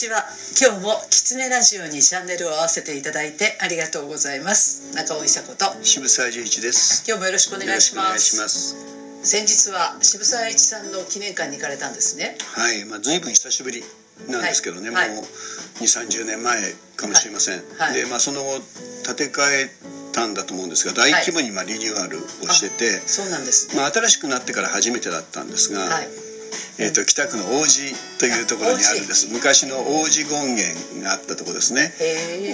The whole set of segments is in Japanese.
ちは。今日もキツネラジオにチャンネルを合わせていただいてありがとうございます。中尾伊佐子と。渋沢十一です。今日もよろしくお願いします。先日は渋沢栄一さんの記念館に行かれたんですね。はい。まあ随分久しぶりなんですけどね、はい。もう2 3 0年前かもしれません、はい。はい。でまあその後建て替えたんだと思うんですが大規模にまあリニューアルをしてて、そうなんですね。まあ、新しくなってから初めてだったんですが、はいえー、と北区の王子というところにあるんです。昔の王子権現があったところですね。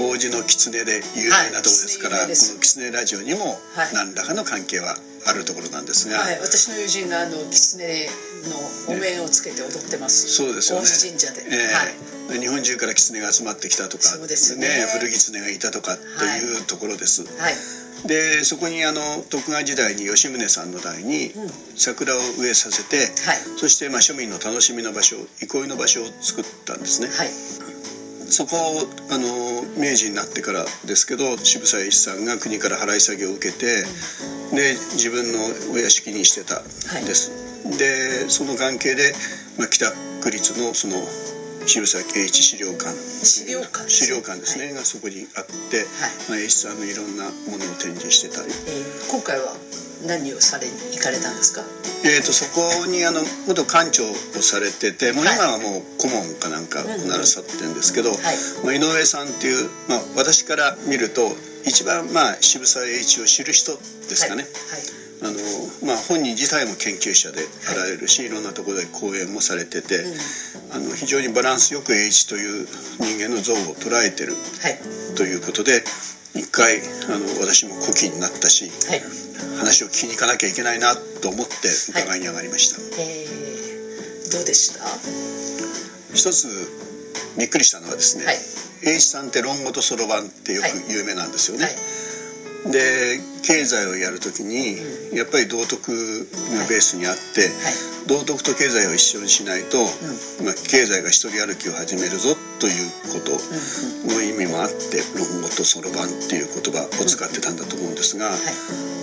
王子の狐で有名なところですから、はい。この狐ラジオにもはい。何らかの関係はあるところなんですが、はい、私の友人があの狐のお面をつけて踊ってます、そうですよね。王子神社で、ええはい。日本中から狐が集まってきたとかそうですね。古狐がいたとかというところです、はいでそこにあの徳川時代に吉宗さんの代に桜を植えさせて、はい。そしてまあ庶民の楽しみの場所憩いの場所を作ったんですね、はい。そこをあの明治になってからですけど渋沢栄一さんが国から払い下げを受けて、で自分のお屋敷にしてたんです、でその関係で、まあ、北区立のその渋沢栄一資料館。資料館です資料館ですね、がそこにあって、まあ、栄一さんのいろんなものを展示してたり、えー今回は何をされに行かれたんですか？えー、とそこにあの元館長をされててもうはい。今はもう顧問かなんかをならさってるんですけど、はい。まあ、井上さんっていう、まあ、私から見ると一番まあ渋沢栄一を知る人ですかね、はいあのまあ、本人自体も研究者であられるし、い、ろんなところで講演もされてて、あの非常にバランスよく栄一という人間の像を捉えてるはい。ということで一回あの私も古希になったしはい。話を聞きに行かなきゃいけないなと思って伺いに上がりました、えー、どうでした？一つびっくりしたのはですね、はい。さんって論語とそろばんってよく有名なんですよね、はい。で経済をやるときにやっぱり道徳がベースにあって、道徳と経済を一緒にしないと、まあ、経済が一人歩きを始めるぞということの意味もあって「論語とそろばん」っていう言葉を使ってたんだと思うんですが、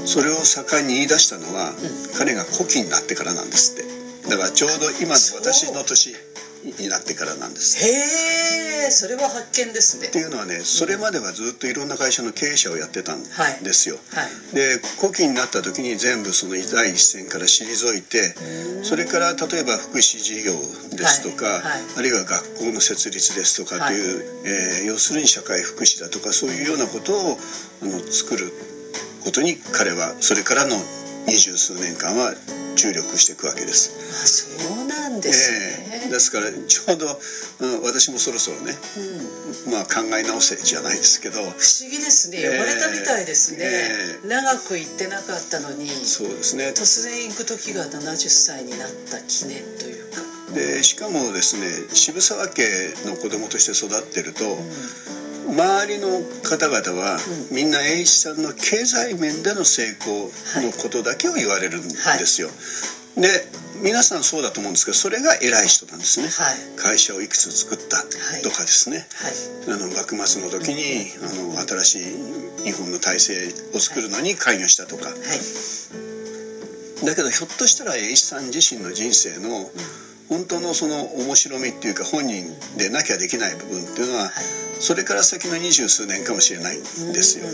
それを盛んに言い出したのは、彼が古希になってからなんですって。だからちょうど今の私の年になってからなんです。へえそれは発見ですね。っていうのはねそれまではずっといろんな会社の経営者をやってたんですよ、はい。で古希になった時に全部その第一線から退いてそれから例えば福祉事業ですとか、はい。はい。あるいは学校の設立ですとかという、えー要するに社会福祉だとかそういうようなことをあの作ることに彼はそれからの二十数年間は注力していくわけです。あそうなんですね、ええ。ですからちょうど、うん私もそろそろね、まあ考え直せじゃないですけど。不思議ですね。呼ばれたみたいですね、ええ。長く行ってなかったのにそうですね。突然行く時が70歳になった記念というか。でしかもですね渋沢家の子供として育ってると、周りの方々は、みんな栄一さんの経済面での成功のことだけを言われるんですよ。で皆さんそうだと思うんですけどそれが偉い人なんですね、はい。会社をいくつ作ったとかですね、はい。あの幕末の時にあの新しい日本の体制を作るのに関与したとか、はい。だけどひょっとしたら栄一さん自身の人生の本当のその面白みっていうか本人でなきゃできない部分っていうのはそれから先の二十数年かもしれないんですよ。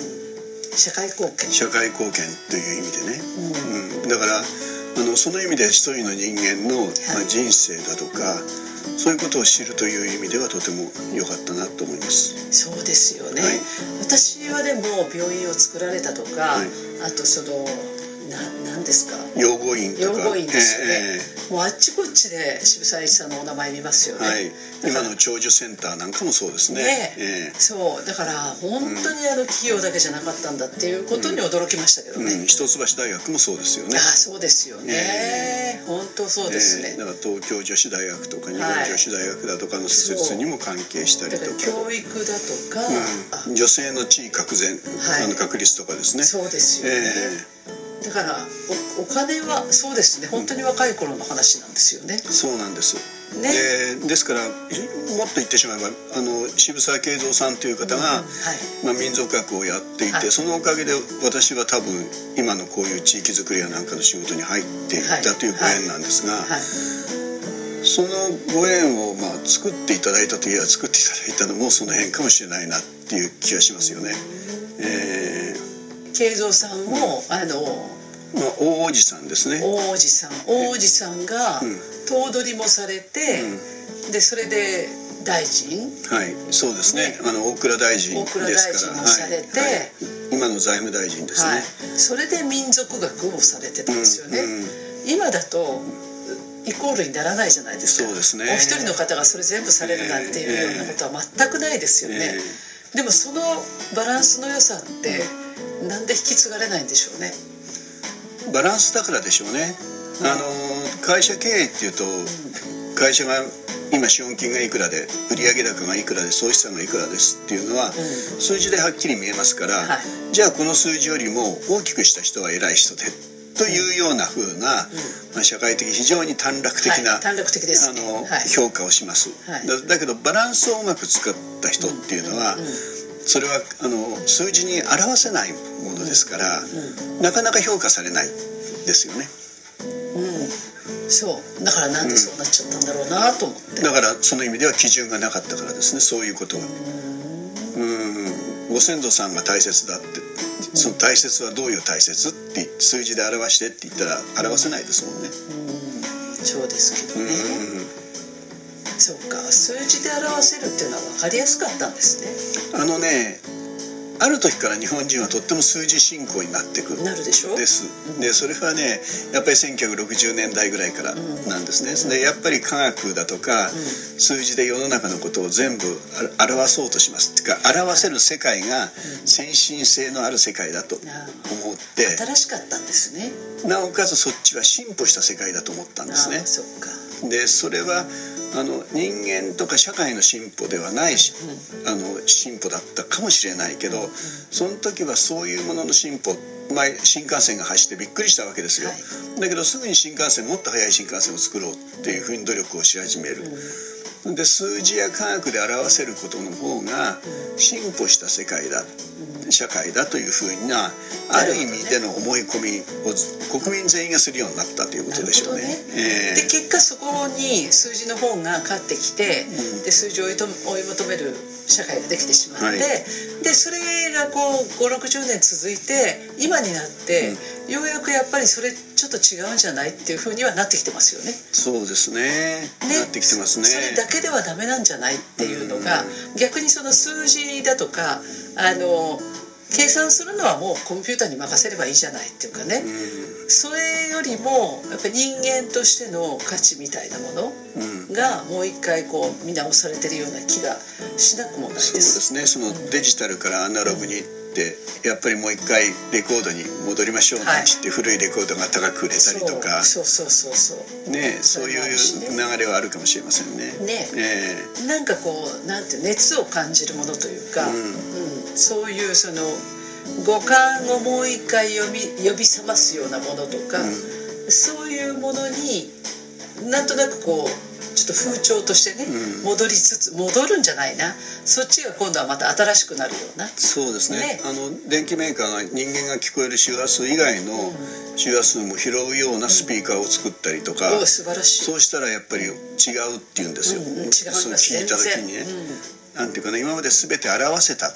社会貢献。社会貢献という意味でね、うん、だからあのその意味で一人の人間の、まあ、人生だとかそういうことを知るという意味ではとても良かったなと思います。そうですよね、はい。私はでも病院を作られたとか、はい。あとそのななんですか？養護院とか。養護院ですよね、えもうあっちこっちで渋沢栄一さんのお名前見ますよね、えはい、今の長寿センターなんかもそうですね。ねえ。えそう。だから本当にあの企業だけじゃなかったんだっていうことに驚きましたけどね、うん、一橋大学もそうですよね。ああそうですよね、本当そうですね、えーだから東京女子大学とか日本女子大学だとかの施設にも関係したりだとか、から教育だとか、あうん、女性の地位確然、はい。あの確率とかですね。そうですよね、だからおお金はそうですね。本当に若い頃の話なんですよね、えーそうなんです。ね。でですからもっと言ってしまえばあの渋沢慶三さんという方が、はい。まあ、民族学をやっていて、はい。そのおかげで私は多分今のこういう地域づくりやなんかの仕事に入っていったというご縁なんですが、はい。そのご縁をまあ作っていただいたといえば作っていただいたのもその辺かもしれないなっていう気がしますよね。えー、慶三さんも、あのまあ、大おじさんですね。大おじさん大おじさんが頭取もされて、うん、でそれで大臣？はいそうですね、ね、あの大蔵大臣ですから。大蔵大臣もされて、はい。はい、今の財務大臣ですね、はい、それで民族学をされてたんですよね、うんうん、今だとイコールにならないじゃないですか。そうですね。お一人の方がそれ全部されるなんていうようなことは全くないですよね、えー、でもそのバランスの良さってなんで引き継がれないんでしょうね？バランスだからでしょうね、うん、あの会社経営っていうと会社が今資本金がいくらで売上高がいくらで総資産がいくらですっていうのは、数字ではっきり見えますから、はい、じゃあこの数字よりも大きくした人は偉い人でというようなふうな、まあ、社会的非常に短絡的な、はい、短絡的です、ね、あの、はい、評価をします、だだけどバランスをうまく使った人っていうのは、それはあの数字に表せないものですから、なかなか評価されないですよね。うん、そう。だからなんでそうなっちゃったんだろうなと思って、だからその意味では基準がなかったからですね。そういうことはうん。ご先祖さんが大切だってその大切はどういう大切って数字で表してって言ったら表せないですもんね。うん、そうですけどね。そうか数字で表せるっていうのは分かりやすかったんですね。あのねある時から日本人はとっても数字信仰になってくる。なるでしょ？です、うん、でそれはねやっぱり1960年代ぐらいからなんですね、うん、でやっぱり科学だとか、うん、数字で世の中のことを全部表そうとします。っていうか表せる世界が先進性のある世界だと思って。新しかったんですね。なおかつそっちは進歩した世界だと思ったんですね。でそれはあの人間とか社会の進歩ではないし、あの進歩だったかもしれないけど、その時はそういうものの進歩前新幹線が走ってびっくりしたわけですよ、はい、だけどすぐに新幹線もっと速い新幹線を作ろうっていうふうに努力をし始める、うん、で数字や科学で表せることの方が進歩した世界だ社会だというふうなある意味での思い込みを国民全員がするようになったということでしょうね。ねえー、で結果そこに数字の方が勝ってきて、うん、で数字を追い求める社会ができてしまって、はい、でそれがこう560年続いて今になって、うん、ようやくやっぱりそれちょっと違うんじゃないっていうふうにはなってきてますよね。そうですね。ねなってきてますね。それだけではダメなんじゃないっていうのが、うん、逆にその数字だとかあの計算するのはもうコンピューターに任せればいいじゃないっていうかね、うん、それよりもやっぱり人間としての価値みたいなものがもう一回こう見直されてるような気がしなくもないです。そうですね。そのデジタルからアナログに、やっぱりもう一回レコードに戻りましょうなんて言って、古いレコードが高く売れたりとか。そうそうそうそうねそういう流れはあるかもしれませんねね、えー、なんかこうなんて熱を感じるものというか、うん、うん、そういうその五感をもう一回呼び呼び覚ますようなものとか、うん、そういうものになんとなくこうちょっと風潮としてね、うん、戻りつつ戻るんじゃないな。そっちが今度はまた新しくなるような。そうですね、ね、あの電気メーカーが人間が聞こえる周波数以外の周波数も拾うようなスピーカーを作ったりとか、うん、素晴らしい。そうしたらやっぱり違うって言うんですよ、聞いた時にね、うん、なんていうかな今まで全て表せたっ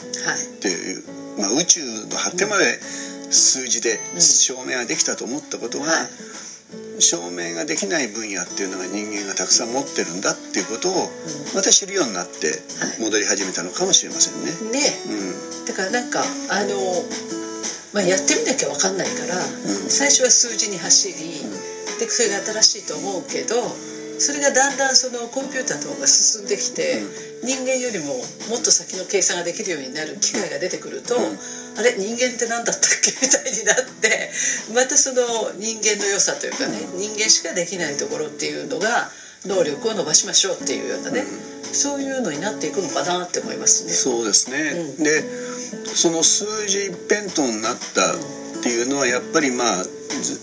ていう、はい、まあ、宇宙の果てまで数字で証明ができたと思ったことが、はい。証明ができない分野っていうのが人間がたくさん持ってるんだっていうことをまた知るようになって戻り始めたのかもしれませんね。ね、うん、だからなんかあの、まあ、やってみなきゃ分かんないから、うん、最初は数字に走り、でそれが新しいと思うけどそれがだんだんそのコンピューターの方が進んできて、人間よりももっと先の計算ができるようになる機会が出てくると。あれ人間って何だったっけ？みたいになって またその人間の良さというかね人間しかできないところっていうのが能力を伸ばしましょうっていうようなね、そういうのになっていくのかなって思いますね。そうですね、うん、でその数字一辺倒になったっていうのはやっぱりまあ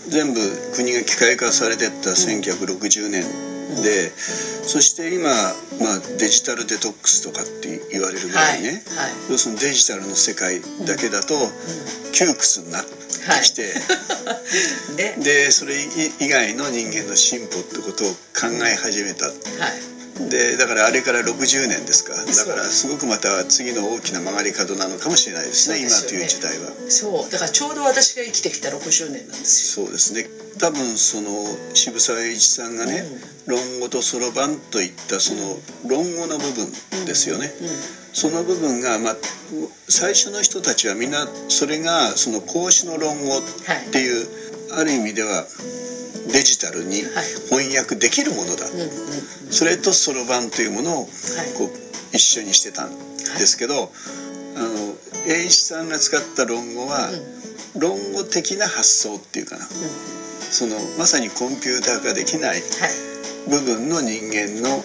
全部国が機械化されてった1960年で、そして今、まあ、デジタルデトックスとかって言われるぐらいね、はいはい、要するにデジタルの世界だけだと窮屈になっきて、はい。で？でそれ以外の人間の進歩ってことを考え始めた、はい、でだからあれから60年ですか。だからすごくまた次の大きな曲がり角なのかもしれないですね、ね、今という時代は。そう。だからちょうど私が生きてきた60年なんですよ。そうですね。多分その渋沢栄一さんがね、うん、論語とそろばんといったその論語の部分ですよね、うんうん、その部分が、まあ、最初の人たちはみんなそれがその孔子の論語っていう、はい、ある意味ではデジタルに翻訳できるものだ、はい、それとそろばんというものをこう一緒にしてたんですけど、はい、あの栄一さんが使った論語は、論語的な発想っていうかな、そのまさにコンピューター化できない部分の人間の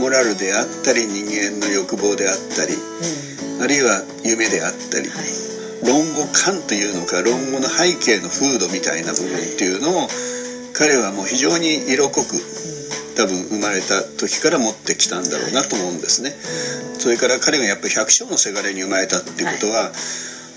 モラルであったり人間の欲望であったり、あるいは夢であったり、論語感というのか論語の背景の風土みたいな部分っていうのを彼はもう非常に色濃く多分生まれた時から持ってきたんだろうなと思うんですね。それから彼がやっぱり百姓のせがれに生まれたっていうことは、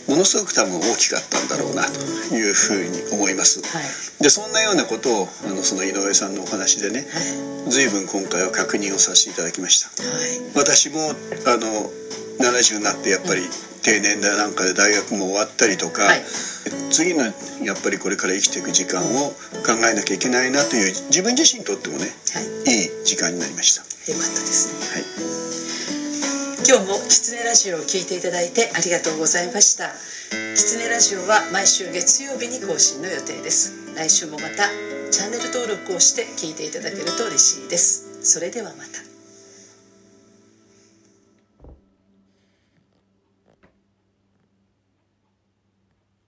ものすごく多分大きかったんだろうなというふうに思います。はい、でそんなようなことをあのその井上さんのお話でね、はい、随分今回は確認をさせていただきました。はい、私もあの70になってやっぱり定年代なんかで大学も終わったりとか、次のやっぱりこれから生きていく時間を考えなきゃいけないなという自分自身にとってもね、い、い時間になりました。よかったですね。はい。今日もキツネラジオを聞いていただいてありがとうございました。キツネラジオは毎週月曜日に更新の予定です。来週もまたチャンネル登録をして聞いていただけると嬉しいです。それではまた